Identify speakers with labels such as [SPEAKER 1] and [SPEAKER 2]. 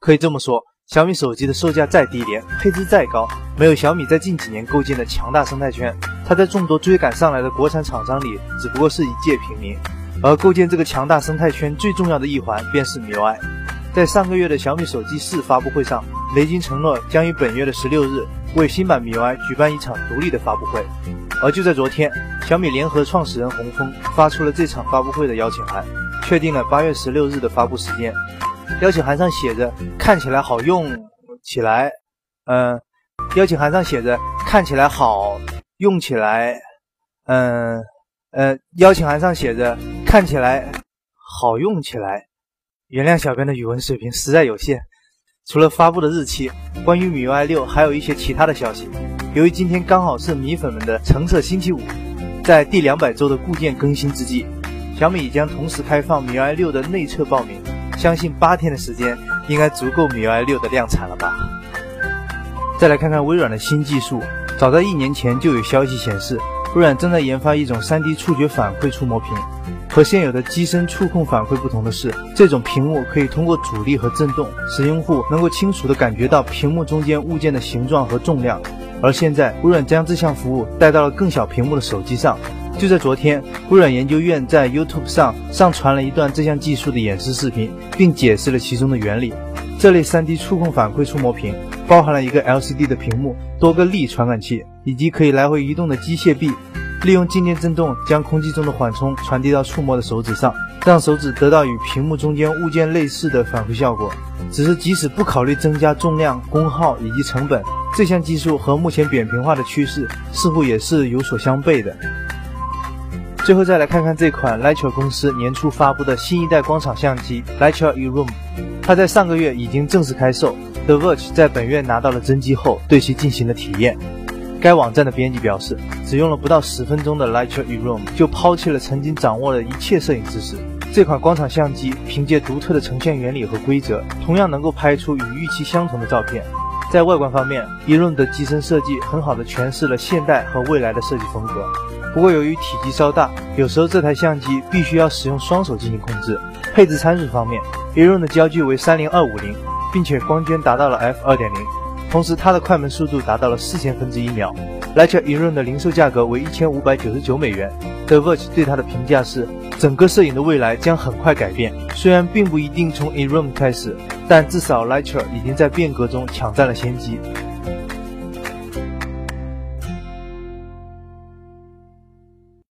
[SPEAKER 1] 可以这么说，小米手机的售价再低廉，配置再高，没有小米在近几年构建的强大生态圈，它在众多追赶上来的国产厂商里，只不过是一介平民。而构建这个强大生态圈最重要的一环，便是 MIUI。在上个月的小米手机四发布会上，雷军承诺将于本月的十六日为新版 MIUI 举办一场独立的发布会。而就在昨天，小米联合创始人洪峰发出了这场发布会的邀请函，确定了八月十六日的发布时间。邀请函上写着“看起来好用起来”，嗯，邀请函上写着“看起来好用起来”，嗯，呃，邀请函上写着“看起来好用起来”。原谅小编的语文水平实在有限。除了发布的日期，关于米 UI 六还有一些其他的消息。由于今天刚好是米粉们的橙色星期五，在第两百周的固件更新之际，小米已将同时开放米 UI 六的内测报名。相信八天的时间应该足够米 UI 六的量产了吧？再来看看微软的新技术。早在一年前就有消息显示，微软正在研发一种 3D 触觉反馈触摸屏。和现有的机身触控反馈不同的是，这种屏幕可以通过阻力和震动，使用户能够清楚地感觉到屏幕中间物件的形状和重量。而现在，微软将这项服务带到了更小屏幕的手机上。就在昨天，微软研究院在 YouTube 上上传了一段这项技术的演示视频，并解释了其中的原理。这类 3D 触控反馈触摸屏包含了一个 LCD 的屏幕、多个力传感器以及可以来回移动的机械臂。利用静电振动将空气中的缓冲传递到触摸的手指上，让手指得到与屏幕中间物件类似的反馈效果。只是即使不考虑增加重量、功耗以及成本，这项技术和目前扁平化的趋势似乎也是有所相悖的。最后再来看看这款 l i t r 公司年初发布的新一代光场相机 l i t r eRoom，它在上个月已经正式开售。The Verge 在本月拿到了真机后，对其进行了体验。该网站的编辑表示，只用了不到十分钟的 l i t r eRoom 就抛弃了曾经掌握的一切摄影知识。这款光场相机凭借独特的呈现原理和规则，同样能够拍出与预期相同的照片。在外观方面，eRoom 的机身设计很好的诠释了现代和未来的设计风格。不过由于体积稍大，有时候这台相机必须要使用双手进行控制。配置参数方面，eRoom 的焦距为三零二五零，并且光圈达到了 f 二点零。同时，它的快门速度达到了四千分之一秒。Lightroom eRoom 的零售价格为一千五百九十九美元。The Verge 对它的评价是：整个摄影的未来将很快改变。虽然并不一定从 eRoom 开始，但至少 Lighter 已经在变革中抢占了先机。